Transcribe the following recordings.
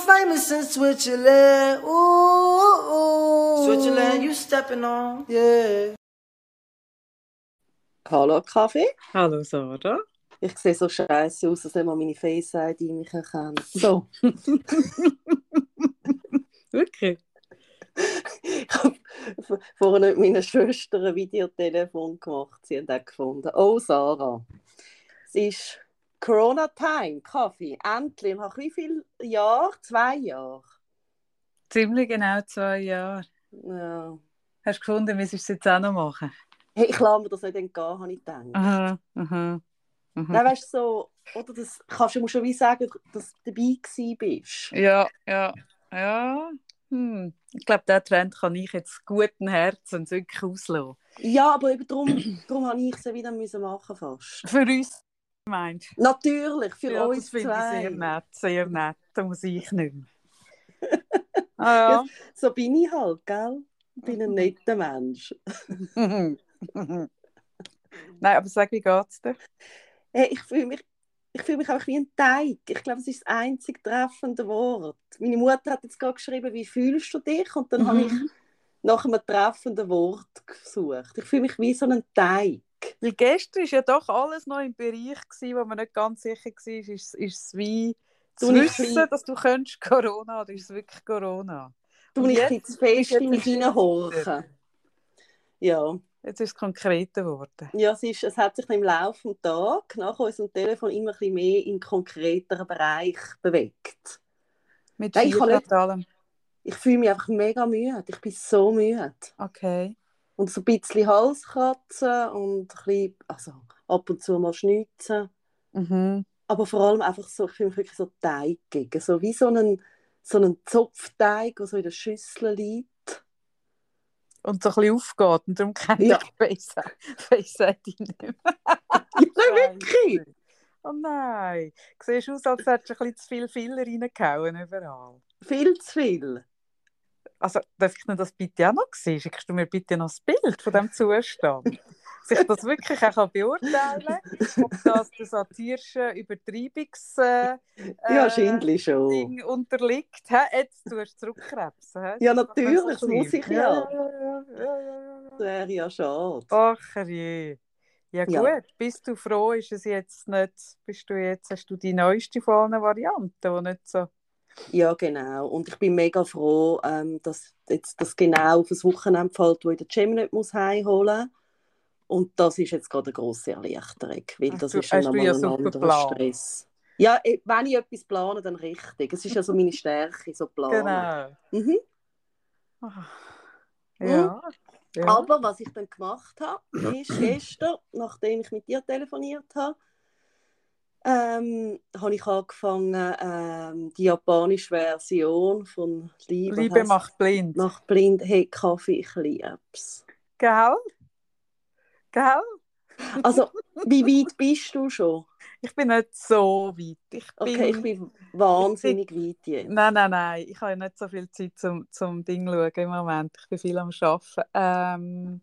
know famous in Switzerland. Ooh, ooh. Switzerland, you stepping on. Yeah. Hallo Kaffee. Hallo Sarah. Ich sehe so scheiße aus, als wenn man meine Face-ID mich erkennt. So. Wirklich? ich habe vorhin mit meiner Schwester ein Videotelefon gemacht. Sie haben auch gefunden. Oh, Sarah. Es ist Corona-Time, Kaffee. Endlich. Nach wie viel Jahren? Zwei Jahre? Ziemlich genau zwei Jahre. Ja. Hast du gefunden, wir es jetzt auch noch machen? Hey, ich lasse mir das nicht entgehen, habe ich gedacht. Aha, aha. Mhm. Nein, weißt du, so, oder das kannst du schon wie sagen, dass du dabei gewesen bist. Ja, ja, ja. Hm. Ich glaube, diesen Trend kann ich jetzt guten Herzen wirklich auslassen. Ja, aber eben darum, darum habe ich es wieder müssen machen fast. Für uns meinst Natürlich, für ja, uns das zwei. Ich sehr nett, sehr nett. Da muss ich nicht mehr. ah, ja. So bin ich halt, gell? Ich bin ein netter Mensch. Nein, aber sag, wie geht's dir? Hey, ich fühle mich, ich fühle mich einfach wie ein Teig. Ich glaube, es ist das einzig treffende Wort. Meine Mutter hat jetzt gerade geschrieben, wie fühlst du dich? Und dann mhm. habe ich nach einem treffenden Wort gesucht. Ich fühle mich wie so ein Teig. Weil gestern war ja doch alles noch im Bereich, gewesen, wo man nicht ganz sicher war, ist, ist es wie zu wissen, dass du könntest Corona oder ist es wirklich Corona? Du nicht zu fest in mich hineinhorchen. Ja. Jetzt ist es konkreter geworden. Ja, es, ist, es hat sich im Laufe des Tages nach unserem Telefon immer ein bisschen mehr in konkreteren Bereich bewegt. Mit Nein, ich, nicht, ich fühle mich einfach mega müde. Ich bin so müde. Okay. Und so ein bisschen Halskratzen und ein bisschen, also ab und zu mal schnitzen. Mhm. Aber vor allem einfach so, ich mich wirklich so teigig. So wie so ein, so ein Zopfteig, der so in der Schüssel liegt und so ein bisschen aufgeht. Und darum kenne ja. ich Face ID nicht mehr. ja, wirklich? Oh nein. Du siehst aus, als hättest du ein bisschen zu viel Filler reingehauen überall. Viel zu viel? Also, darf ich das bitte auch noch sehen? Schickst du mir bitte noch das Bild von diesem Zustand? dass ich das wirklich auch beurteilen kann, ob das der satirischen Übertreibungs äh, ja, wahrscheinlich schon. Ding unterliegt. He? Jetzt tust du zurückkrebsen. He? Ja, natürlich, das muss ich ja. ja, ja, ja das wäre ja schade. Ach je. Ja gut, ja. bist du froh, ist es jetzt nicht, bist du jetzt, hast du die neueste von allen Varianten, die nicht so... Ja, genau. Und ich bin mega froh, ähm, dass jetzt das genau auf das Wochenende fällt, wo ich den Cem nicht muss heimholen muss. Und das ist jetzt gerade eine grosse Erleichterung, weil das du, ist schon nochmal ja ein anderer Stress. Ja, eh, wenn ich etwas plane, dann richtig. Es ist ja so meine Stärke, so planen. Genau. Mhm. Ah. Ja. ja. Aber was ich dann gemacht habe, ist gestern, nachdem ich mit dir telefoniert habe, ähm, habe ich angefangen, ähm, die japanische Version von Liebe, Liebe macht blind. Macht blind, hey Kaffee, ich liebe es. Gell? Gell? Also, wie weit bist du schon? Ich bin nicht so weit. Ich bin, okay, ich bin wahnsinnig ich bin, weit jetzt. Nein, nein, nein. Ich habe nicht so viel Zeit zum, zum Ding schauen im Moment. Ich bin viel am Arbeiten. Ähm,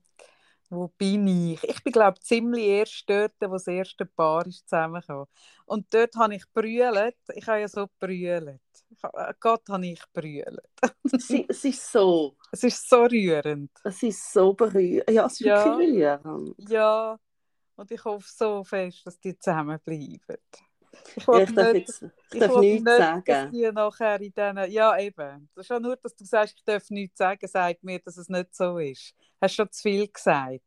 wo bin ich? Ich bin, glaube ich, ziemlich erst dort, wo das erste Paar ist zusammengekommen. Und dort habe ich brüllt. Ich habe ja so brüllt. Äh, Gott habe ich brüllt. es, es ist so. Es ist so rührend. Es ist so berührend. Ja, es ist ja. wirklich rührend. Ja, und ich hoffe so fest, dass die zusammenbleiben. Ich, ja, ich darf, nicht, jetzt, ich darf nichts nicht, sagen. Die nachher in denen, ja, eben. Das ist schon nur, dass du sagst, ich darf nichts sagen, sagt mir, dass es nicht so ist. Hast du schon zu viel gesagt?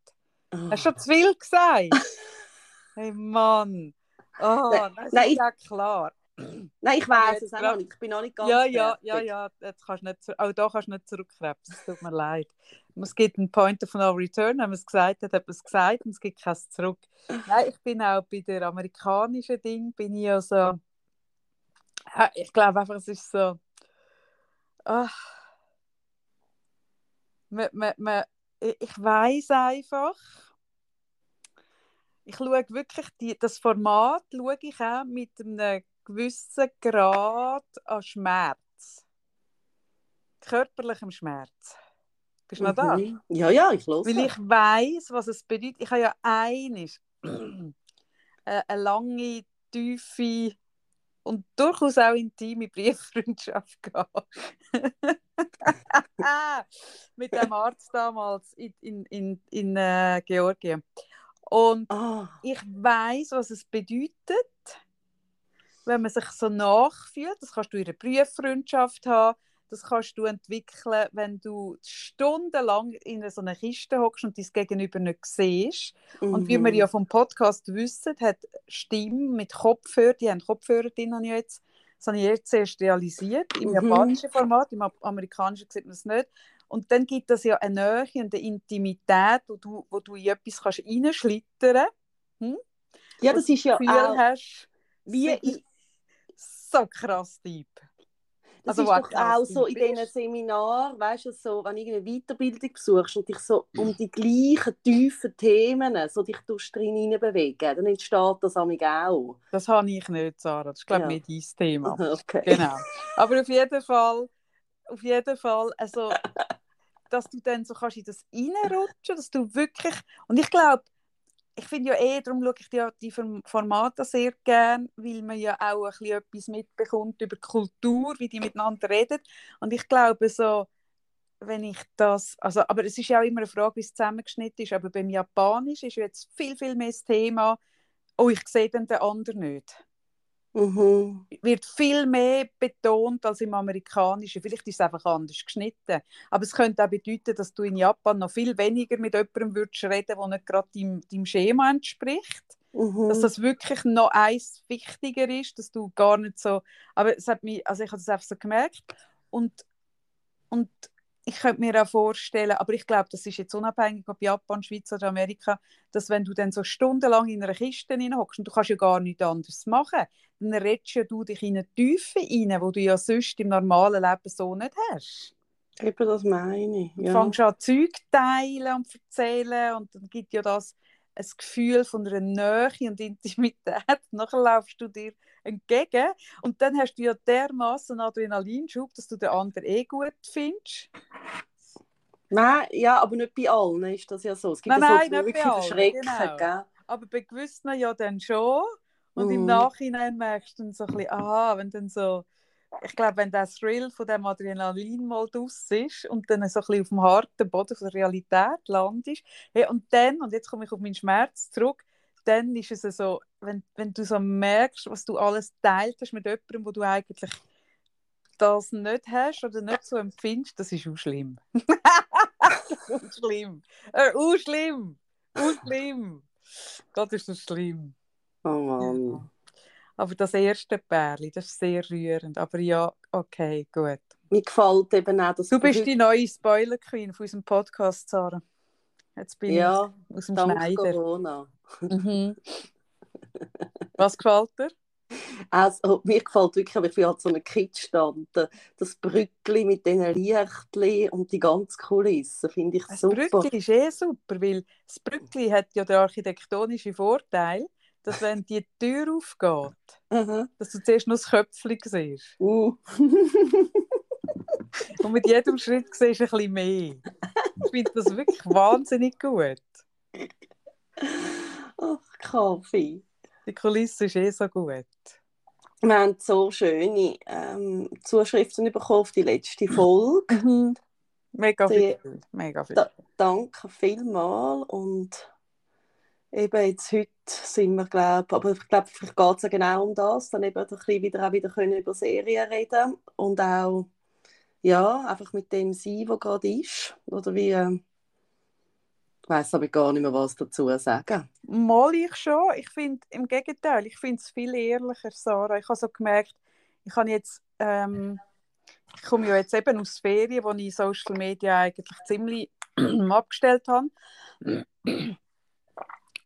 Oh. Hast du schon zu viel gesagt? hey Mann. Oh, nein, das nein, ist ja klar. Nein, ich weiß es auch noch nicht. Ich bin noch nicht ganz Ja, ja, ja, ja. Jetzt kannst nicht, auch da kannst du nicht zurückkrebsen. Es tut mir leid. Es gibt einen Point of No Return. Wenn man es gesagt hat, es gesagt und es gibt kein Zurück. Nein, ich bin auch bei der amerikanischen Ding, bin ich ja so... Ich glaube einfach, es ist so... Ach. Man, man, man, ich weiß einfach, ich schaue wirklich die, das Format schaue ich auch mit einem gewissen Grad an Schmerz. Körperlichem Schmerz. Bist du noch da? Mhm. Ja, ja, ich los. Weil ich weiß, was es bedeutet. Ich habe ja eines eine, lange, tiefe und durchaus auch intime Brieffreundschaft gehabt. Mit dem Arzt damals in, in, in, in äh, Georgien. Und Ah, ich weiß, was es bedeutet, wenn man sich so nachfühlt. Das kannst du in einer Brieffreundschaft haben. Das kannst du entwickeln, wenn du stundenlang in so einer Kiste hockst und dein Gegenüber nicht siehst. Und wie wir mhm. ja vom Podcast wissen, hat Stimme mit Kopfhörer, die haben Kopfhörer drin, habe ich jetzt, das habe ich jetzt erst realisiert. Im Mhm. japanischen Format, im amerikanischen sieht man es nicht. Und dann gibt es ja eine Nähe und eine Intimität, wo du, wo du in etwas kannst reinschlittern Ja, das ist ja Gefühl auch hast, wie in, so krass deep. Das Also, ist doch auch so in diesen. Seminaren, weißt du, so, wenn du irgendeine Weiterbildung besuchst und dich so um die gleichen tiefen Themen so dich drin hineinbewegen, dann entsteht das amig auch. Das habe ich nicht, Sarah. Das ist, glaube ich, Ja. nicht dein Thema. Okay. Genau. Aber auf jeden Fall, auf jeden Fall, also, dass du dann so kannst in das reinrutschen, dass du wirklich, und ich glaube, ich finde ja eh, darum schaue ich die, die Form- Formate sehr gern, weil man ja auch ein bisschen etwas mitbekommt über Kultur, wie die miteinander reden. Und ich glaube so, wenn ich das, also, aber es ist ja auch immer eine Frage, wie es zusammengeschnitten ist, aber beim Japanisch ist jetzt viel, viel mehr das Thema, oh, ich sehe den anderen nicht Mhm. wird viel mehr betont als im Amerikanischen. Vielleicht ist es einfach anders geschnitten. Aber es könnte auch bedeuten, dass du in Japan noch viel weniger mit jemandem würdest reden der nicht gerade deinem, deinem Schema entspricht. Mhm. Dass das wirklich noch eins wichtiger ist, dass du gar nicht so... Aber es hat mich, also ich habe das einfach so gemerkt. Und, und ich könnte mir auch vorstellen, aber ich glaube, das ist jetzt unabhängig, ob Japan, Schweiz oder Amerika, dass wenn du dann so stundenlang in einer Kiste hockst und du kannst ja gar nichts anderes machen, dann redest ja du dich in eine Tiefe rein, wo du ja sonst im normalen Leben so nicht hast. Eben das meine ich. Du Ja. fängst an Zeug teilen und erzählen und dann gibt ja das ein Gefühl von einer Nähe und Intimität. Nachher laufst du dir entgegen und dann hast du ja dermaßen Adrenalinschub, dass du den anderen eh gut findest. Nein, ja, aber nicht bei allen ist das ja so. Es gibt Nein, ja so nein, nicht wirklich bei allen, verschrecken, genau. gell? Aber bei gewissen ja dann schon. Und im Mhm. Nachhinein merkst du dann so ein bisschen, aha, wenn dann so, ich glaube, wenn der Thrill von dem Adrenalin mal draus ist und dann so ein bisschen auf dem harten Boden von der Realität landest, hey, und dann, und jetzt komme ich auf meinen Schmerz zurück, dann ist es so, wenn, wenn du so merkst, was du alles teilt hast mit jemandem, wo du eigentlich das nicht hast oder nicht so empfindest, das ist auch schlimm. auch schlimm. Äh, schlimm. Auch schlimm. Gott, ist das schlimm. Oh Mann. Aber das erste Pärli, das ist sehr rührend. Aber ja, okay, gut. Mir gefällt eben auch, dass Du bist die neue Spoiler-Queen von unserem Podcast, Sarah. Jetzt bin Ja, ich aus dem dank Schneider. Corona. Mhm. Was gefällt dir? Also, mir gefällt wirklich, aber ich bin halt so ein Kitschstand. Das Brückli mit diesen Lichtli und die ganze Kulisse finde ich Das super. Brückli ist eh super, weil das Brückli hat ja den architektonischen Vorteil, dass wenn die Tür aufgeht, Aha. dass du zuerst nur das Köpfchen siehst. Uh. Und mit jedem Schritt siehst du ein bisschen mehr. Ich finde das wirklich wahnsinnig gut. Ach, Kaffee. Die Kulisse ist eh so gut. Wir haben so schöne ähm, Zuschriften bekommen auf die letzte Folge. Mega Die- viel. Mega viel. Da- Danke vielmals. Und eben jetzt heute sind wir, glaube aber ich glaube, vielleicht geht es ja genau um das, dann eben ein bisschen wieder, auch wieder können über Serien reden und auch, ja, einfach mit dem sein, was gerade ist. Oder wie, ähm, ich weiß aber gar nicht mehr, was dazu sagen. Mal ich schon. Ich finde, im Gegenteil, ich finde es viel ehrlicher, Sarah. Ich habe so gemerkt, ich habe jetzt, ähm, ich komme ja jetzt eben aus Ferien, wo ich Social Media eigentlich ziemlich abgestellt habe.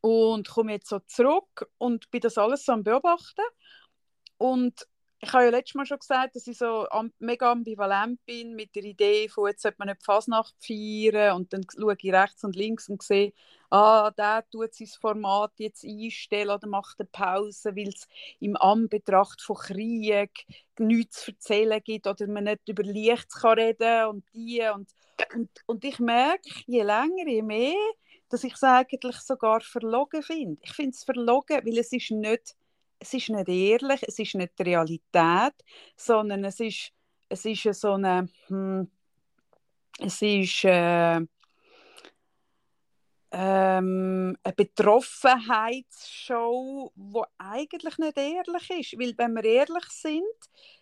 Und komme jetzt so zurück und bin das alles so am Beobachten. Und ich habe ja letztes Mal schon gesagt, dass ich so mega ambivalent bin mit der Idee von, jetzt sollte man nicht Fasnacht feiern und dann schaue ich rechts und links und sehe, ah, der tut sein Format jetzt einstellen oder macht eine Pause, weil es im Anbetracht von Krieg nichts zu erzählen gibt oder man nicht über Licht kann reden und die und, und, und ich merke, je länger, je mehr, dass ich es eigentlich sogar verlogen finde. Ich finde es verlogen, weil es ist nicht es ist nicht ehrlich, es ist nicht die Realität, sondern es ist, es ist so eine, hm, es ist äh, ähm, eine Betroffenheitsshow, die eigentlich nicht ehrlich ist. Weil wenn wir ehrlich sind,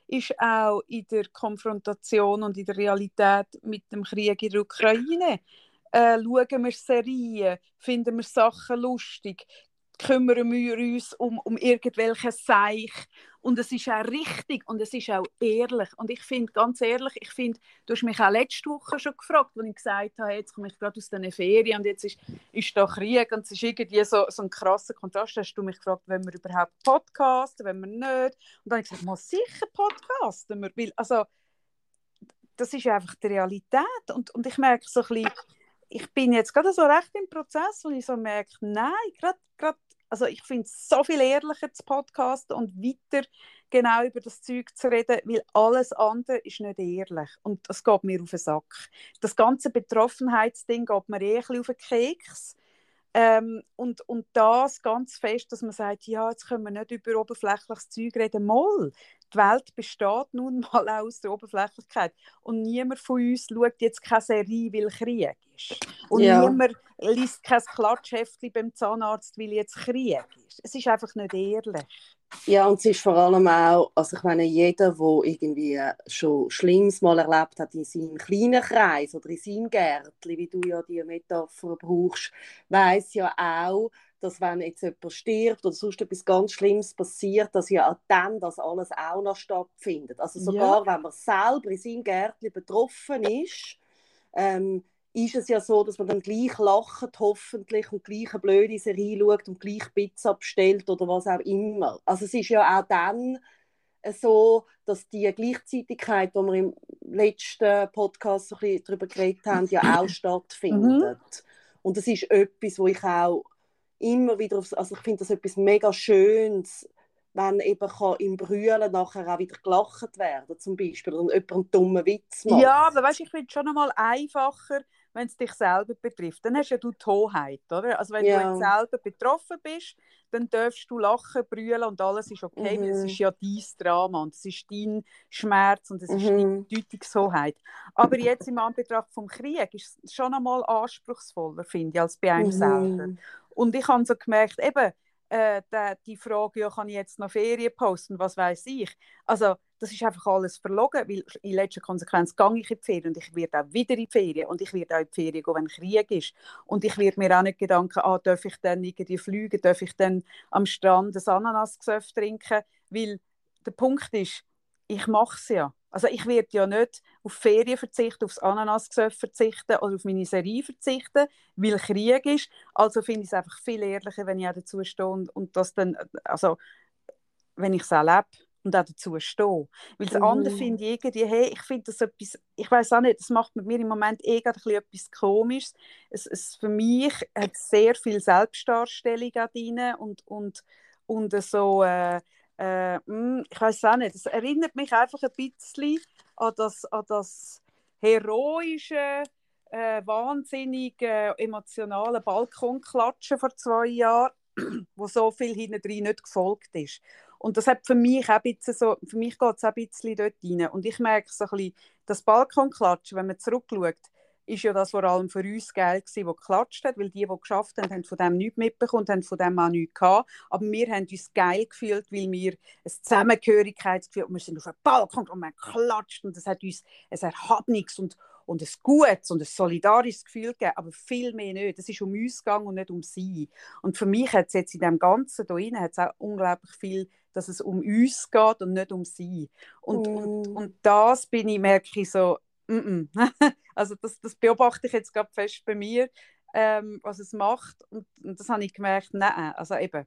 ist auch in der Konfrontation und in der Realität mit dem Krieg in der Ukraine äh, schauen wir Serien, finden wir Sachen lustig, kümmern wir uns um, um irgendwelche Seich. Und es ist auch richtig und es ist auch ehrlich. Und ich finde, ganz ehrlich, ich finde, du hast mich auch letzte Woche schon gefragt, als ich gesagt habe, jetzt komme ich gerade aus den Ferien und jetzt ist, ist da Krieg und es ist irgendwie so, so ein krasser Kontrast. Hast du mich gefragt, wenn wir überhaupt podcasten, wenn wir nicht. Und dann habe ich gesagt, mal sicher podcasten wir. Weil, also, das ist einfach die Realität. Und, und ich merke so ein bisschen, ich bin jetzt gerade so recht im Prozess, wo ich so merke, nein, gerade also ich finde es so viel ehrlicher zu podcasten und weiter genau über das Zeug zu reden, weil alles andere ist nicht ehrlich und das geht mir auf den Sack. Das ganze Betroffenheitsding geht mir eh ein bisschen auf den Keks. Ähm, und, und das ganz fest, dass man sagt, ja, jetzt können wir nicht über oberflächliches Zeug reden. Moll, die Welt besteht nun mal aus der Oberflächlichkeit. Und niemand von uns schaut jetzt keine Serie, weil Krieg ist. Und ja. niemand liest kein Klatschheftchen beim Zahnarzt, weil jetzt Krieg ist. Es ist einfach nicht ehrlich. Ja, und es ist vor allem auch, also ich meine, jeder, der irgendwie schon Schlimmes mal erlebt hat in seinem kleinen Kreis oder in seinem Gärtchen, wie du ja die Metapher brauchst, weiß ja auch, dass wenn jetzt jemand stirbt oder sonst etwas ganz Schlimmes passiert, dass ja auch dann das alles auch noch stattfindet. Also sogar ja. wenn man selber in seinem Gärtchen betroffen ist, ähm, ist es ja so, dass man dann gleich lacht, hoffentlich, und gleich eine blöde Serie schaut und gleich Pizza bestellt oder was auch immer. Also es ist ja auch dann so, dass die Gleichzeitigkeit, die wir im letzten Podcast so ein bisschen darüber geredet haben, ja auch stattfindet. Mhm. Und das ist etwas, wo ich auch immer wieder, aufs, also ich finde das etwas mega Schönes, wenn eben kann im Brüllen nachher auch wieder gelacht werden zum Beispiel und jemand einen dummen Witz macht. Ja, aber weißt, ich finde es schon einmal einfacher, wenn es dich selber betrifft. Dann hast ja du die Hoheit, oder? Also wenn ja. du selber betroffen bist, dann darfst du lachen, brüllen und alles ist okay, mhm. weil es ist ja dein Drama und es ist dein Schmerz und es ist mhm. deine Deutungshoheit. Aber jetzt im Anbetracht vom Krieg ist es schon einmal anspruchsvoller, finde ich, als bei einem mhm. selber. Und ich habe so gemerkt, eben, äh, die, die Frage, ja, kann ich jetzt noch Ferien posten, was weiß ich. Also das ist einfach alles verlogen, weil in letzter Konsequenz gehe ich in die Ferien und ich werde auch wieder in die Ferien und ich werde auch in die Ferien gehen, wenn Krieg ist. Und ich werde mir auch nicht Gedanken, ah, darf ich dann irgendwie fliegen, darf ich dann am Strand ein Ananasgesöff trinken, weil der Punkt ist, ich mache es ja. Also ich werde ja nicht auf Ferien verzichten, aufs Ananasgesöff verzichten oder auf meine Serie verzichten, weil Krieg ist. Also finde ich es einfach viel ehrlicher, wenn ich auch dazu stehe und, und das dann, also wenn ich es erlebe und auch dazu stehe. Weil das mhm. andere finde ich irgendwie, hey, ich finde das etwas, ich weiß auch nicht, das macht mit mir im Moment eh ein bisschen etwas Komisches. Es, es, für mich hat sehr viel Selbstdarstellung drin und, und, und so... Äh, äh, hm, ich weiß auch nicht, es erinnert mich einfach ein bisschen an das, an das heroische, äh, wahnsinnig äh, emotionale Balkonklatschen vor zwei Jahren, wo so viel hinten drin nicht gefolgt ist. Und das hat für mich auch ein bisschen so, für mich geht es auch ein bisschen dort rein. Und ich merke so ein bisschen, das Balkonklatschen, wenn man zurückschaut, ist ja das vor allem für uns geil gewesen, die geklatscht hat, weil die, die geschafft haben, haben von dem nichts mitbekommen, haben von dem auch nichts gehabt. Aber wir haben uns geil gefühlt, weil wir ein Zusammengehörigkeitsgefühl, wir sind auf den Balkon und man klatscht und es hat uns ein Erhabnis und, und ein gutes und ein solidarisches Gefühl gegeben, aber viel mehr nicht. Es ist um uns gegangen und nicht um sie. Und für mich hat es jetzt in dem Ganzen hier hat es auch unglaublich viel dass es um uns geht und nicht um sie. Und, mm. und, und das bin ich, merke ich so, Mm -mm. also das, das beobachte ich jetzt gerade fest bei mir, ähm, was es macht. Und, und das habe ich gemerkt, nein, also eben,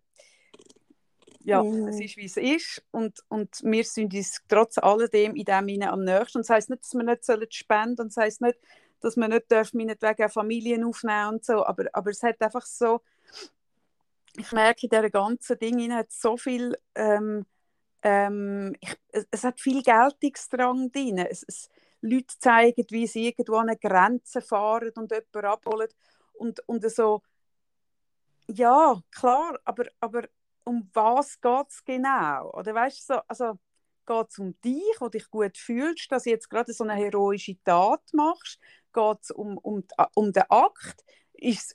Ja, es ist, wie es ist. Und, und wir sind uns trotz alledem in dem hinein am nächsten. Und das heisst nicht, dass wir nicht sollen spenden und das heisst nicht, dass man nicht dürfen, meinetwegen auch Familien aufnehmen und so. Aber, aber es hat einfach so, ich merke, in dieser ganzen Ding hat so viel, ähm, ähm, ich, es, es hat viel Geltungsdrang drin. Es, es, Leute zeigen, wie sie irgendwo an eine Grenze fahren und jemanden abholen. Und, und so, ja, klar, aber, aber um was geht es genau? Oder weißt du, so, also geht es um dich, wo dich gut fühlst, dass du jetzt gerade so eine heroische Tat machst? Geht es um, um, um den Akt?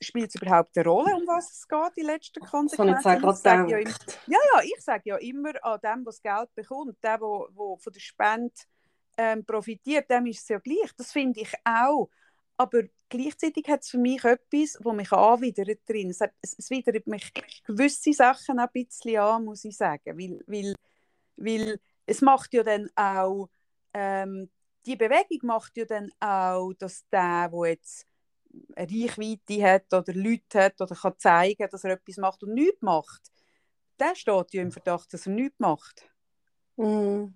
Spielt es überhaupt eine Rolle, um was es geht, die letzten ich Konsequenzen? auch gerade sage ja, immer, ja, ja, ich sage ja immer an dem, der das Geld bekommt, der, der, der von der Spende ähm, profitiert, dem ist es ja gleich. Das finde ich auch. Aber gleichzeitig hat es für mich etwas, das mich anwidert drin. Es, es widert mich gewisse Sachen ein bisschen an, muss ich sagen. Weil, weil, weil es macht ja dann auch, ähm, die Bewegung macht ja dann auch, dass der, der jetzt eine Reichweite hat oder Leute hat oder kann zeigen, dass er etwas macht und nichts macht, der steht ja im Verdacht, dass er nichts macht. Mhm.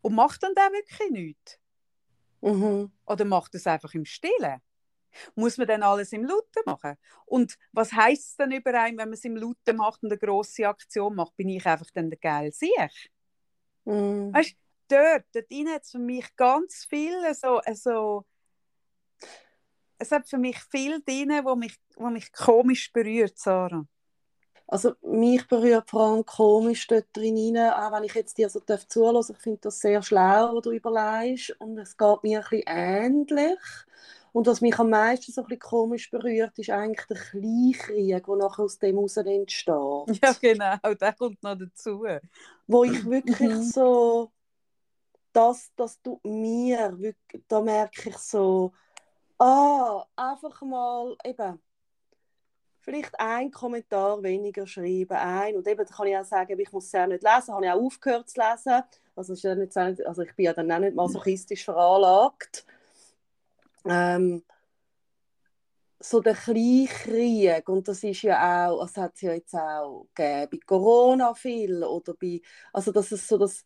Und macht dann der wirklich nichts? Mhm. Oder macht es einfach im Stillen? Muss man dann alles im Lauten machen? Und was heisst es dann über einen, wenn man es im Lauten macht und eine grosse Aktion macht? Bin ich einfach dann der geil Sieg? Mhm. Weißt du, dort, dort hat es für mich ganz viel so, so es hat für mich viel drin, wo mich, wo mich komisch berührt, Sarah. Also mich berührt vor allem komisch dort drin auch wenn ich jetzt dir so darf zuhören, ich finde das sehr schlau, was du überlegst und es geht mir ein bisschen ähnlich. Und was mich am meisten so ein bisschen komisch berührt, ist eigentlich der Kleinkrieg, der nachher aus dem heraus entsteht. Ja, genau, der kommt noch dazu. Wo ich wirklich Mhm. so, das, das tut mir, wirklich, da merke ich so, ah, einfach mal eben, vielleicht ein Kommentar weniger schreiben, ein. Und eben da kann ich auch sagen, ich muss es ja nicht lesen, habe ich auch aufgehört zu lesen. Also, ist ja nicht, so- also ich bin ja dann auch nicht masochistisch veranlagt. Ähm, so der Kleinkrieg, und das ist ja auch, das hat es ja jetzt auch gegeben, bei Corona viel, oder bei, also das ist so das,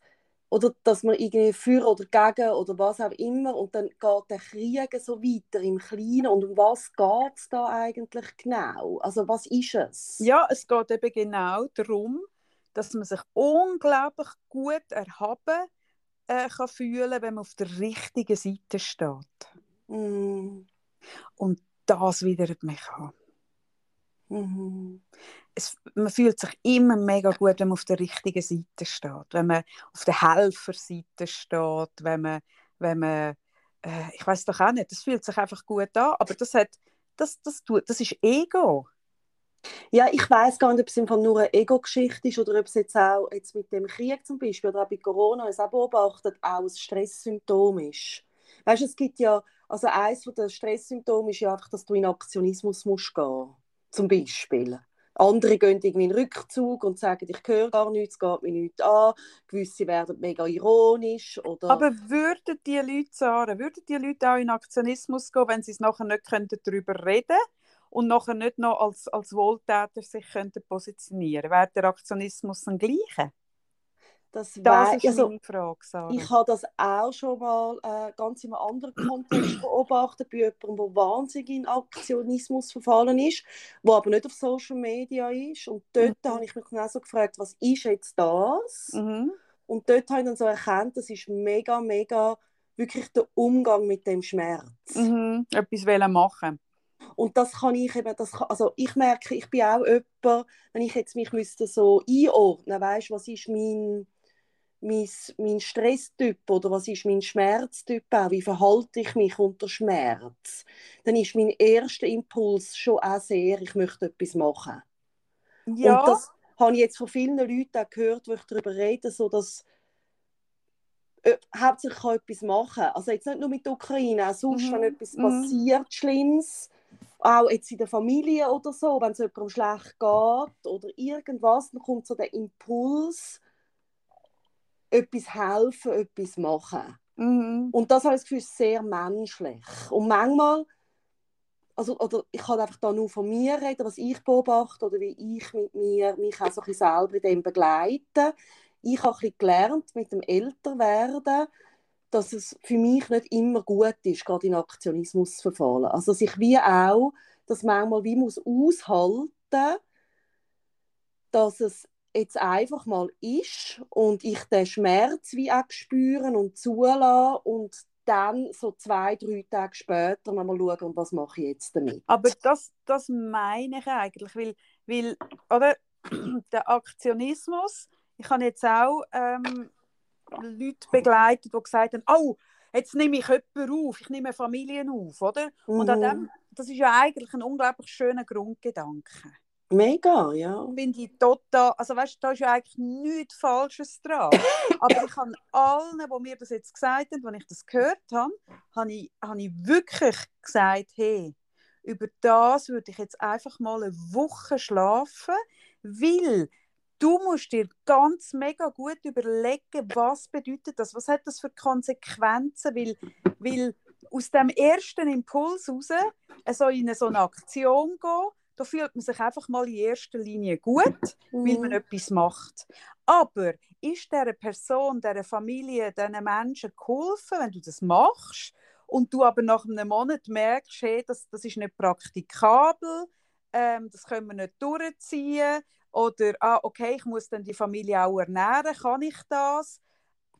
oder dass man irgendwie für oder gegen oder was auch immer und dann geht der Krieg so weiter im Kleinen und um was geht es da eigentlich genau? Also was ist es? Ja, es geht eben genau darum, dass man sich unglaublich gut erhaben äh, kann fühlen, wenn man auf der richtigen Seite steht. Mm, Und das widert mich an. mhm. Es, man fühlt sich immer mega gut, wenn man auf der richtigen Seite steht, wenn man auf der Helferseite steht, wenn man, wenn man äh, ich weiß doch auch nicht, das fühlt sich einfach gut an, aber das hat, das, das, tut, das ist Ego. Ja, ich weiß gar nicht, ob es einfach nur eine Ego-Geschichte ist oder ob es jetzt auch jetzt mit dem Krieg zum Beispiel oder auch bei Corona, es auch beobachtet, auch ein Stresssymptom ist. Weißt du, es gibt ja, also eines der Stresssymptome ist ja einfach, dass du in Aktionismus musst gehen, zum Beispiel. Andere gehen irgendwie in Rückzug und sagen, ich höre gar nichts, geht mir nichts an. Gewisse werden mega ironisch. Oder... Aber würden die Leute, Sarah, würden die Leute auch in Aktionismus gehen, wenn sie es nachher nicht könnten darüber reden und nachher nicht noch als, als Wohltäter sich könnten positionieren Wäre der Aktionismus dann gleiche? Das Das ist also, meine Frage, Sarah. Ich habe das auch schon mal äh, ganz in einem anderen Kontext beobachtet, bei jemandem, der wahnsinnig in Aktionismus verfallen ist, der aber nicht auf Social Media ist. Und dort Mhm. habe ich mich dann auch so gefragt, was ist jetzt das? Mhm. Und dort habe ich dann so erkannt, das ist mega, mega wirklich der Umgang mit dem Schmerz. Mhm. Etwas wollen machen. Und das kann ich eben, das kann, also ich merke, ich bin auch jemand, wenn ich jetzt mich müsste so einordnen, weißt, was ist mein, mein, mein Stresstyp oder was ist mein Schmerztyp auch, wie verhalte ich mich unter Schmerz, dann ist mein erster Impuls schon auch sehr, ich möchte etwas machen. Ja, Und das habe ich jetzt von vielen Leuten auch gehört, wo ich darüber rede, so dass äh, hauptsächlich kann etwas machen. Also jetzt nicht nur mit der Ukraine, auch sonst, Mhm, wenn etwas mhm. passiert, Schlimmes, auch jetzt in der Familie oder so, wenn es jemandem schlecht geht oder irgendwas, dann kommt so der Impuls, etwas helfen, etwas machen. mhm. Und das habe ich das Gefühl, ist sehr menschlich. Und manchmal also, oder ich kann einfach da nur von mir reden, was ich beobachte oder wie ich mit mir mich auch so ein selber in dem begleite. Ich habe ein gelernt mit dem Älterwerden, dass es für mich nicht immer gut ist, gerade in Aktionismus zu verfallen. Also dass ich wie auch, dass manchmal wie muss aushalten, dass es jetzt einfach mal ist und ich den Schmerz wie auch spüren und zulassen und dann so zwei, drei Tage später mal schauen, was mache ich jetzt damit. Aber das, das meine ich eigentlich, weil, weil oder, der Aktionismus, ich habe jetzt auch ähm, Leute begleitet, die gesagt haben, oh, jetzt nehme ich jemanden auf, ich nehme Familien auf, oder? Mhm. Und an dem, das ist ja eigentlich ein unglaublich schöner Grundgedanke. Mega, ja. Finde ich total, also weißt du, da ist ja eigentlich nichts Falsches dran. Aber ich habe allen, die mir das jetzt gesagt haben, als ich das gehört habe, habe ich, habe ich wirklich gesagt, hey, über das würde ich jetzt einfach mal eine Woche schlafen, weil du musst dir ganz mega gut überlegen, was bedeutet das, was hat das für Konsequenzen, weil, weil aus dem ersten Impuls heraus so in so eine Aktion gehen, da fühlt man sich einfach mal in erster Linie gut, weil man mhm. etwas macht. Aber ist dieser Person, dieser Familie, diesen Menschen geholfen, wenn du das machst und du aber nach einem Monat merkst, hey, das, das ist nicht praktikabel, ähm, das können wir nicht durchziehen oder ah, okay, ich muss dann die Familie auch ernähren, kann ich das?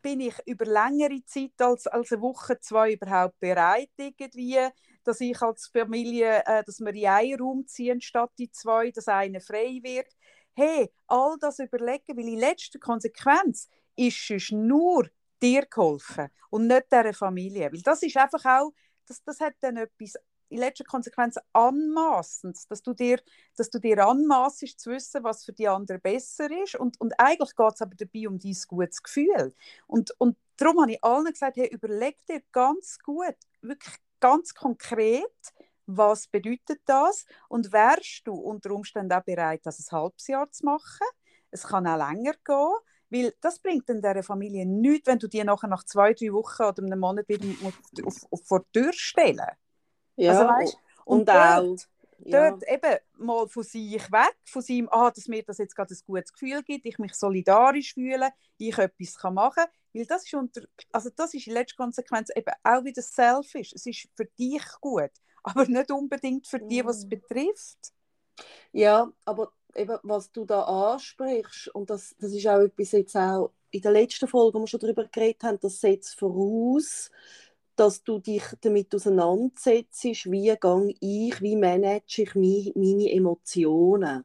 Bin ich über längere Zeit als, als eine Woche, zwei überhaupt bereit, irgendwie dass ich als Familie, äh, dass wir in einen Raum ziehen statt in zwei, dass einer frei wird. Hey, all das überlegen, weil in letzter Konsequenz ist es nur dir geholfen und nicht dieser Familie. Weil das ist einfach auch, das, das hat dann etwas in letzter Konsequenz anmaßend, dass du dir, dass du dir anmaßest zu wissen, was für die anderen besser ist und, und eigentlich geht es aber dabei um dein gutes Gefühl und, und darum habe ich allen gesagt, hey, überleg dir ganz gut, wirklich ganz konkret, was bedeutet das und wärst du unter Umständen auch bereit, das ein halbes Jahr zu machen? Es kann auch länger gehen, weil das bringt in dieser Familie nichts, wenn du die nachher nach zwei, drei Wochen oder einem Monat wieder auf, auf, auf, vor die Tür stellen. Ja, also, weißt, und, und dort, auch dort ja. eben mal von sich weg, von seinem, ah, dass mir das jetzt gerade ein gutes Gefühl gibt, ich mich solidarisch fühle, ich etwas kann machen kann, weil das ist, unter, also das ist in letzter Konsequenz eben auch wieder selfish. Es ist für dich gut, aber nicht unbedingt für die, was es mm. betrifft. Ja, aber eben, was du da ansprichst, und das, das ist auch etwas jetzt auch in der letzten Folge, wo wir schon darüber geredet haben, das setzt voraus, dass du dich damit auseinandersetzt, wie gehe ich, wie manage ich meine Emotionen.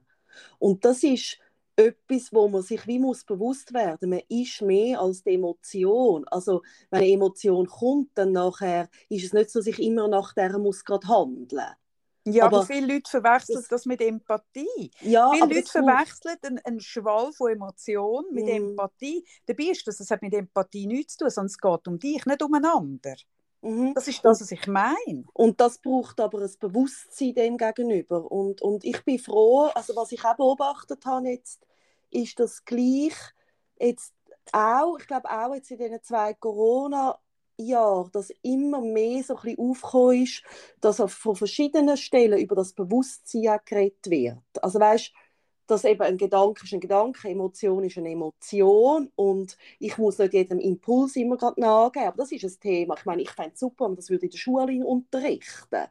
Und das ist etwas, wo man sich wie muss bewusst werden Man ist mehr als die Emotion. Also wenn eine Emotion kommt, dann nachher ist es nicht so, dass ich immer nach der muss gerade handeln. Ja, aber, aber, viele Leute verwechseln das, das mit Empathie. Ja, viele Leute verwechseln einen, einen Schwall von Emotion mit mm. Empathie. Dabei ist das, es hat mit Empathie nichts zu tun, sondern es geht um dich, nicht umeinander. Mhm. Das ist das, was ich meine. Und das braucht aber ein Bewusstsein dem gegenüber. Und, und ich bin froh, also was ich auch beobachtet habe jetzt, ist das gleich jetzt auch, ich glaube auch jetzt in diesen zwei Corona Jahren, dass immer mehr so ein bisschen aufgekommen ist, dass von verschiedenen Stellen über das Bewusstsein geredet wird. Also weißt, dass eben ein Gedanke ist ein Gedanke, Emotion ist eine Emotion und ich muss nicht jedem Impuls immer gerade nachgeben, aber das ist ein Thema. Ich meine, ich fände es super, und das würde in der Schule unterrichten.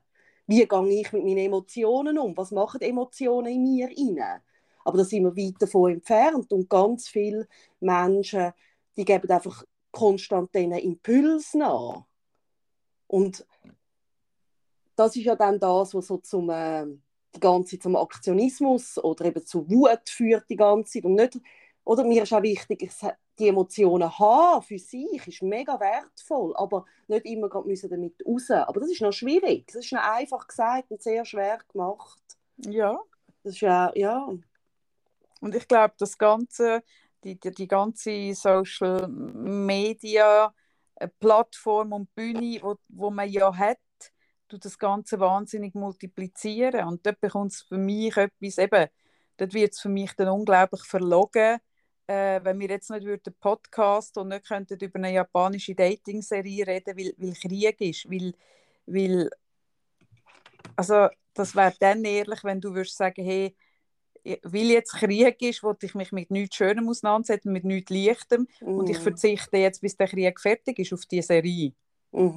Wie gehe ich mit meinen Emotionen um? Was machen Emotionen in mir rein? Aber da sind wir weit davon entfernt und ganz viele Menschen, die geben einfach konstant diesen Impuls nach. Und das ist ja dann das, was so zum, äh, die ganze Zeit zum Aktionismus oder eben zu Wut führt die ganze Zeit. Und nicht, oder mir ist auch wichtig, die Emotionen haben für sich ist mega wertvoll, aber nicht immer müssen damit raus. Aber das ist noch schwierig. Das ist noch einfach gesagt und sehr schwer gemacht. Ja. Das ist ja, ja. Und ich glaube, das ganze, die, die, die ganze Social Media äh, Plattform und Bühne, wo, wo man ja hat, tut das Ganze wahnsinnig multiplizieren. Und dort bekommt es für mich etwas, eben, dort wird es für mich dann unglaublich verlogen, äh, wenn wir jetzt nicht würden Podcast und nicht könnten über eine japanische Dating-Serie reden, weil, weil Krieg ist, weil, weil also das wäre dann ehrlich, wenn du würdest sagen, hey, weil jetzt Krieg ist, wollte ich mich mit nichts Schönem auseinandersetzen, mit nichts Leichtem Mhm. und ich verzichte jetzt, bis der Krieg fertig ist, auf die Serie.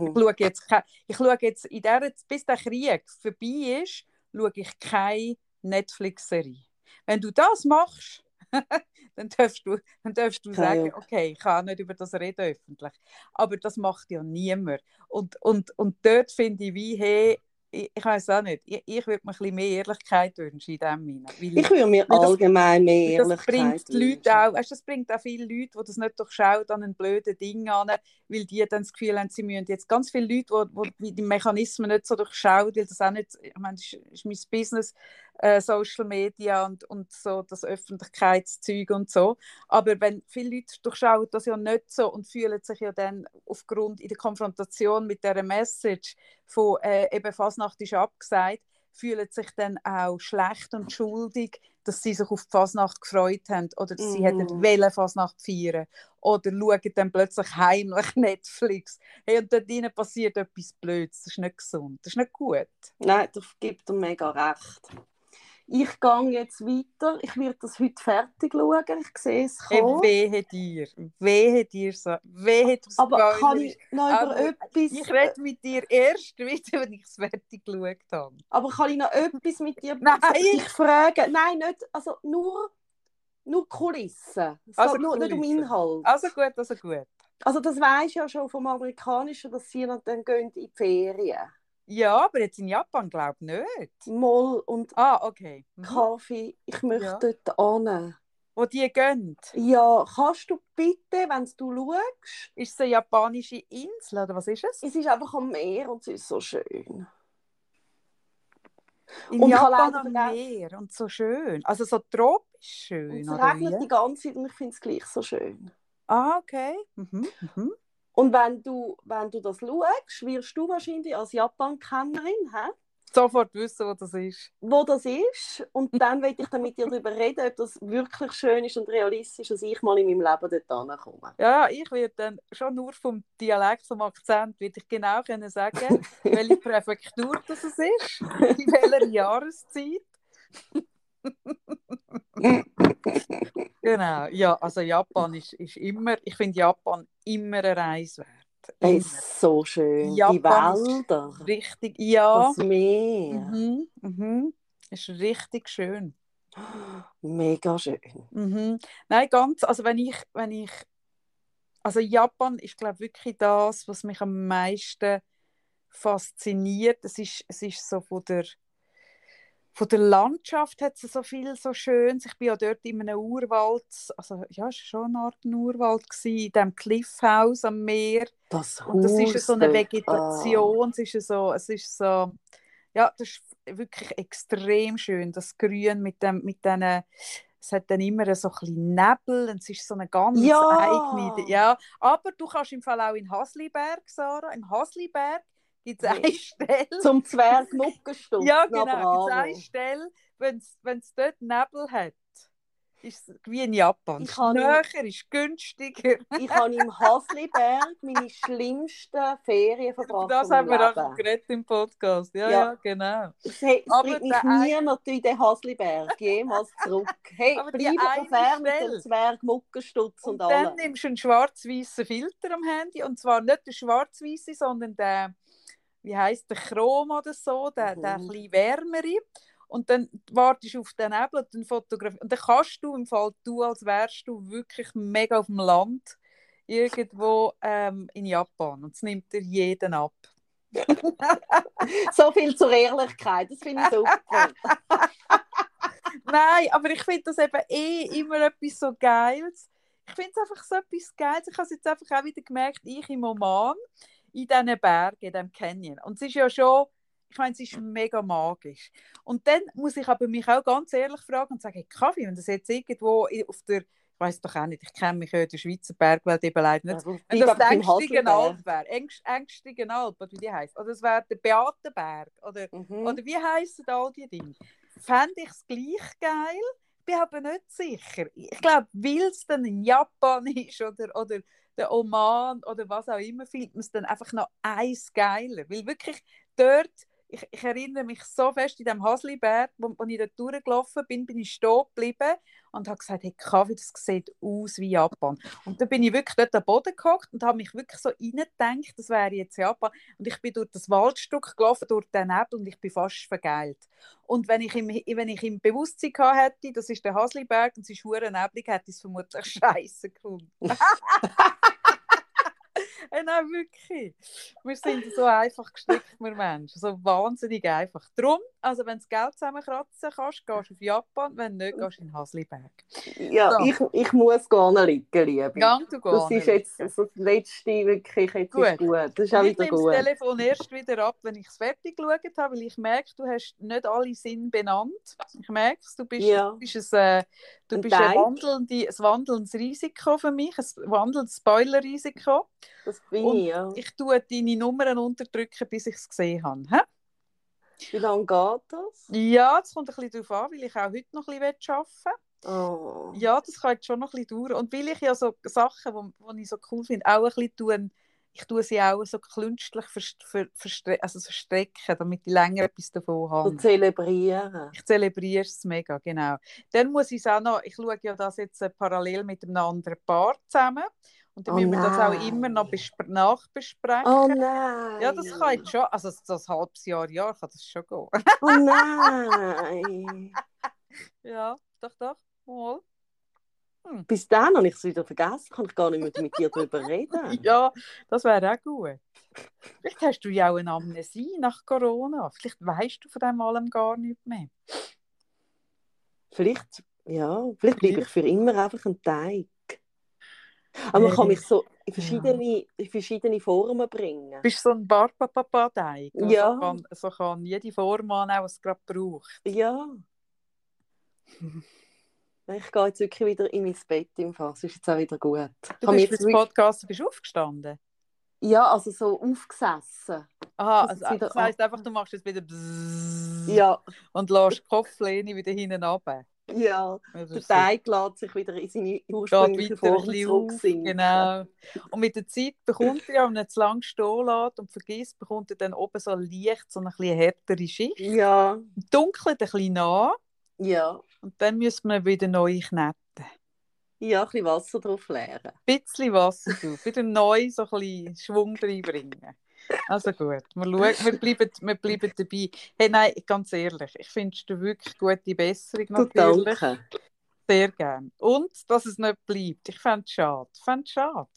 Ich Mhm. schaue jetzt, ich schaue jetzt in der, bis der Krieg vorbei ist, schaue ich keine Netflix-Serie. Wenn du das machst, dann darfst du, dann darfst du Kein sagen, Juck. okay, ich kann nicht über das reden öffentlich. Aber das macht ja niemand. Und, und, und dort finde ich, wie, hey, ich, ich weiß auch nicht, ich, ich würde mir ein bisschen mehr Ehrlichkeit wünschen in dem. Weil- Ich würde mir das- allgemein mehr das Ehrlichkeit bringt die Leute wünschen. auch, weißt, das bringt auch viele Leute, die das nicht durchschauen, an ein blödes Ding an, weil die dann das Gefühl haben, sie müssen jetzt ganz viele Leute, die, die die Mechanismen nicht so durchschauen, weil das auch nicht, ich meine, das ist, ist mein Business, äh, Social Media und, und so das Öffentlichkeitszeug und so, aber wenn viele Leute durchschauen das ja nicht so und fühlen sich ja dann aufgrund in der Konfrontation mit dieser Message von äh, eben Fasnacht ist abgesagt, fühlen sich dann auch schlecht und schuldig, dass sie sich auf die Fasnacht gefreut haben oder dass sie Mhm. hätten wollen Fasnacht feiern oder schauen dann plötzlich heimlich Netflix. Hey, und dort drinnen passiert etwas Blödes. Das ist nicht gesund, das ist nicht gut. Nein, da gibt er mega recht. Ich gehe jetzt weiter. Ich werde das heute fertig schauen. Ich sehe es Hey, kommen. wehe dir, wehe dir so, wehe du Aber kann ich noch über Aber etwas... Ich rede mit dir erst wieder, wenn ich es fertig geschaut habe. Aber kann ich noch etwas mit dir... Nein. Ich frage... Nein, nicht... Also nur... Nur Kulissen. Es Also nur, nicht um Kulissen. Inhalt. Also gut, also gut. Also das weisst ja schon vom Amerikanischen, dass sie dann gehen in die Ferien. Ja, aber jetzt in Japan glaube ich nicht. Moll und Ah, okay. Mhm. Kaffee, ich möchte Ja. dort hin. Wo die gehen. Ja, kannst du bitte, wenn du schaust, Ist es eine japanische Insel oder was ist es? es ist einfach am Meer und es ist so schön. In Und Japan am Meer und so schön. Also so tropisch schön, Und es regnet die ganze Zeit und ich finde es gleich so schön. Ah, okay. Mhm. Mhm. Und wenn du, wenn du das schaust, wirst du wahrscheinlich als Japan-Kennerin? Sofort wissen, wo das ist. wo das ist. Und dann will ich dann mit dir darüber reden, ob das wirklich schön ist und realistisch, dass ich mal in meinem Leben dort hinkomme. Ja, ich werde dann schon nur vom Dialekt, vom Akzent, würde ich genau können sagen, welche Präfektur das ist, in welcher Jahreszeit. Genau, ja, also Japan ist, ist immer, ich finde Japan immer eine Reise wert. Es Immer. ist so schön. Japan die Wälder, Richtig, ja. das Meer. Mhm, mhm. Ist richtig schön. Mega schön. Mhm. Nein, ganz, also wenn ich, wenn ich, also Japan ist glaube wirklich das, was mich am meisten fasziniert. Es ist, es ist so von der, von der Landschaft hat es so viel so Schönes. Ich bin ja dort in einem Urwald, also ja, es war schon eine Art Urwald gewesen, in diesem Cliffhouse am Meer. Das Und das ist Haus so eine dort, Vegetation, es ist so, es ist so, ja, das ist wirklich extrem schön, das Grün mit dem, mit diesen, es hat dann immer so ein bisschen Nebel und es ist so eine ganz Ja. eigene, ja, aber du kannst im Fall auch in Hasliberg, Sarah, im Hasliberg gibt es eine Stelle, Zum Zwerg Muckenstutz. ja na genau, gibt's eine Stelle, wenn es dort Nebel hat, ist es wie in Japan, Ich näher, ist günstiger. Ich habe im Hasliberg meine schlimmsten Ferien verbracht. Das haben wir auch geredet im Podcast. Ja, Ja. ja, genau. Es, he- es bringt mich der ein- niemand in den Hasliberg jemals zurück. Hey, Aber die bleib doch fern mit dem Zwerg Muckenstutz und, Und dann allem. nimmst du einen schwarz-weißen Filter am Handy. Und zwar nicht den schwarz-weißen, sondern den, wie heisst der Chrom oder so, der, der Mhm. bisschen wärmere. Und dann wartest du auf den Nebel und dann fotografierst. Und dann kannst du im Fall du, als wärst du wirklich mega auf dem Land, irgendwo ähm, in Japan. Und es nimmt dir jeden ab. So viel zur Ehrlichkeit, das finde ich super. Nein, aber ich finde das eben eh immer etwas so Geiles. Ich finde es einfach so etwas Geiles. Ich habe es jetzt einfach auch wieder gemerkt, ich im Oman, in diesen Bergen, in diesem Canyon. Und es ist ja schon, ich meine, es ist mega magisch. Und dann muss ich aber mich auch ganz ehrlich fragen und sagen, hey, Kaffee, wenn das jetzt irgendwo auf der, ich weiß doch auch nicht, ich kenne mich ja in der Schweizer Bergwelt eben leider nicht. Wenn das im Ängstigen. Alp wäre, Ängst, Ängstigen Alp, oder wie die heisst, oder es wäre der Beatenberg, oder Mhm. oder wie heissen all die Dinge? Fände ich es gleich geil? Ich bin aber nicht sicher. Ich glaube, weil es dann in Japan ist oder, oder der Oman oder was auch immer, findet man es dann einfach noch eins geiler. Weil wirklich dort ich, ich erinnere mich so fest in dem Hasliberg, wo, wo ich dort durchgelaufen bin, bin ich stehen geblieben und habe gesagt, hey Kaffee, das sieht aus wie Japan. Und dann bin ich wirklich dort am Boden gehockt und habe mich wirklich so reingedacht, das wäre jetzt Japan. Und ich bin durch das Waldstück gelaufen, durch den Nebel und ich bin fast vergeilt. Und wenn ich im, wenn ich im Bewusstsein gehabt hätte, das ist der Hasliberg und es ist hure neblig, hätte ich es vermutlich scheiße gefunden. Hey, nein, wirklich. Wir sind so einfach gestrickt, wir Menschen. So wahnsinnig einfach. Drum, also wenn du das Geld zusammenkratzen kannst, gehst du auf Japan, wenn nicht, gehst du in Hasliberg. Ja, So. ich, ich muss nicht liegen, Liebe. Gang du Das gehen. ist jetzt so das Letzte, wirklich, jetzt ist Gut. gut. Das ist auch ich wieder nehme gut. das Telefon erst wieder ab, wenn ich es fertig geschaut habe, weil ich merke, du hast nicht alle Sinn benannt. Ich merke es, du bist, Ja. du bist, ein, äh, du bist ein, ein wandelndes Risiko für mich, ein wandelndes Spoiler-Risiko. Das bin Und ich, ja. Ich tue deine Nummern unterdrücken, bis ich es gesehen habe. Hä? Wie lange geht das? Ja, das kommt ein bisschen darauf an, weil ich auch heute noch ein bisschen arbeiten will. Oh. Ja, das kann jetzt schon noch ein bisschen dauern. Und weil ich ja so Sachen, die ich so cool finde, auch ein bisschen tue, ich tue sie auch so künstlich ver verstre also so strecken, damit ich länger etwas davon habe. zelebrieren. Ich zelebriere es mega, genau. Dann muss ich es auch noch, ich schaue ja das jetzt äh, parallel mit einem anderen Paar zusammen. Und dann Oh müssen wir das auch immer noch bespr nachbesprechen. Oh nein. Ja, das kann jetzt schon, also so ein halbes Jahr, Jahr kann das schon gehen. Oh nein. ja, doch, doch, mal. Bis dann habe ich es wieder vergessen, kann ich gar nicht mehr mit dir darüber reden. Ja, das wäre auch gut. Vielleicht hast du ja auch eine Amnesie nach Corona. Vielleicht weißt du von dem allem gar nicht mehr. Vielleicht, ja, vielleicht bleibe ich für immer einfach ein Teig. Aber man Hey. kann mich so in verschiedene, in verschiedene Formen bringen. Bist so ein Barbapapa-Teig? Ja. So kann, so kann jede Form annehmen, was es gerade braucht. Ja. Ich gehe jetzt wirklich wieder in mein Bett im Fall. Es ist jetzt auch wieder gut. Du bist jetzt das wirklich- Podcast bist du aufgestanden. Ja, also so aufgesessen. Aha, Das also, wieder das heisst einfach, du machst jetzt wieder bzzz Ja, und lässt die Kopflehne wieder hinten runter. Ja. Das Der Teig lässt sich wieder in seine ursprüngliche Form zurücksinken. Genau. Und mit der Zeit bekommt er ja, wenn er zu lange stehen lässt und vergisst, bekommt er dann oben so leicht so eine bisschen härtere Schicht. Ja, Dunkelt ein bisschen nach ja. und dann müssen wir wieder neu kneten. Ja, ein bisschen Wasser drauf leeren. Ein bisschen Wasser drauf, wieder neu so ein bisschen Schwung reinbringen. Also gut, wir, schauen, wir, bleiben, wir bleiben dabei. Hey, nein, ganz ehrlich, ich finde es wirklich gute Besserung natürlich. danke. Sehr gerne. Und, dass es nicht bleibt. Ich fände es schade. Fände schade.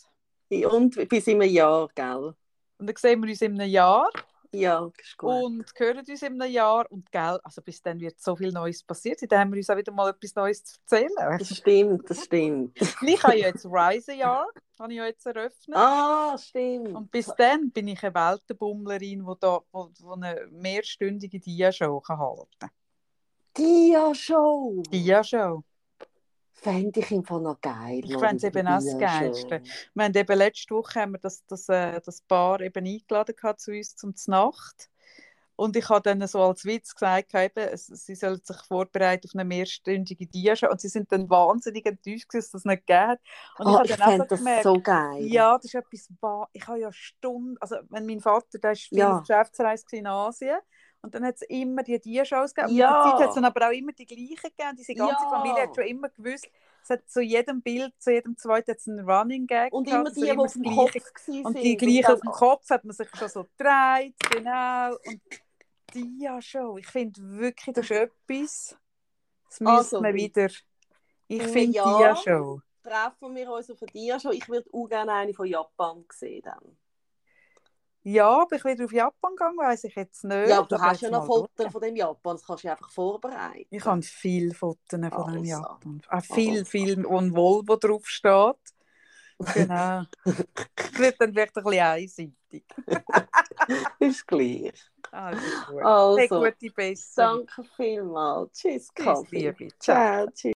Und bis in einem Jahr, gell? Und dann sehen wir uns in einem Jahr Ja, ist gut. und hören uns in einem Jahr. Und gell, also bis dann wird so viel Neues passiert. Dann haben wir uns auch wieder mal etwas Neues zu erzählen. Das stimmt, das stimmt. Ich habe ja jetzt Rise-Jahr, habe ich ja jetzt eröffnet. Ah, stimmt. Und bis dann bin ich eine Weltenbummlerin, die da, wo, wo eine mehrstündige Dia-Show halten kann. Dia-Show. Dia-Show. Fände ich im Fall noch geil. Ich fänd's wieder eben auch das. Geilste. Wir haben eben letzte Woche haben wir das, das, äh, das Paar eben eingeladen gehabt zu uns zum Nacht. Und ich habe dann so als Witz gesagt, eben, es- sie sollen sich vorbereiten auf eine mehrstündige Dia-Show. Und sie sind dann wahnsinnig enttäuscht, dass das nicht geht. Und Oh, ich dann einfach fände das gemerkt, so geil. Ja, das ist etwas, wa- ich habe ja Stunden, also mein Vater, der ist viel Ja. Geschäftsreise in Asien und dann hat es immer die Dia-Shows gegeben. Und Ja. Zeit hat es dann aber auch immer die gleichen gegeben. Diese ganze Ja. Familie hat schon immer gewusst, es hat zu jedem Bild, zu jedem zweiten hat einen Running Gag Und gehabt, immer also die, die auf dem Gleiche. Kopf waren. Und die gleiche auf dem Kopf hat man sich schon so gedreht, genau. Und Dia-Show, ich finde wirklich, das ist etwas, das müssen Also, wir wieder, ich einem finde Jahr- Dia-Show. Treffen wir uns auf eine Dia-Show. Ich würde auch gerne eine von Japan sehen. Dann. Ja, aber ich wieder auf Japan gegangen, weiß ich jetzt nicht. Ja, aber du hast ja noch Fotos von dem Japan. Das kannst du einfach vorbereiten. Ich habe viele Fotos von dem Also. Japan. Auch viel, Also. viel, wo ein Volvo drauf steht. Genau. Es wird dann vielleicht ein bisschen einseitig. Ist gleich. Also gut. Also, Hey, gute Besserung. danke vielmals. Tschüss, Tschüss, Kaffee. Liebe. Ciao. Ciao, tschüss.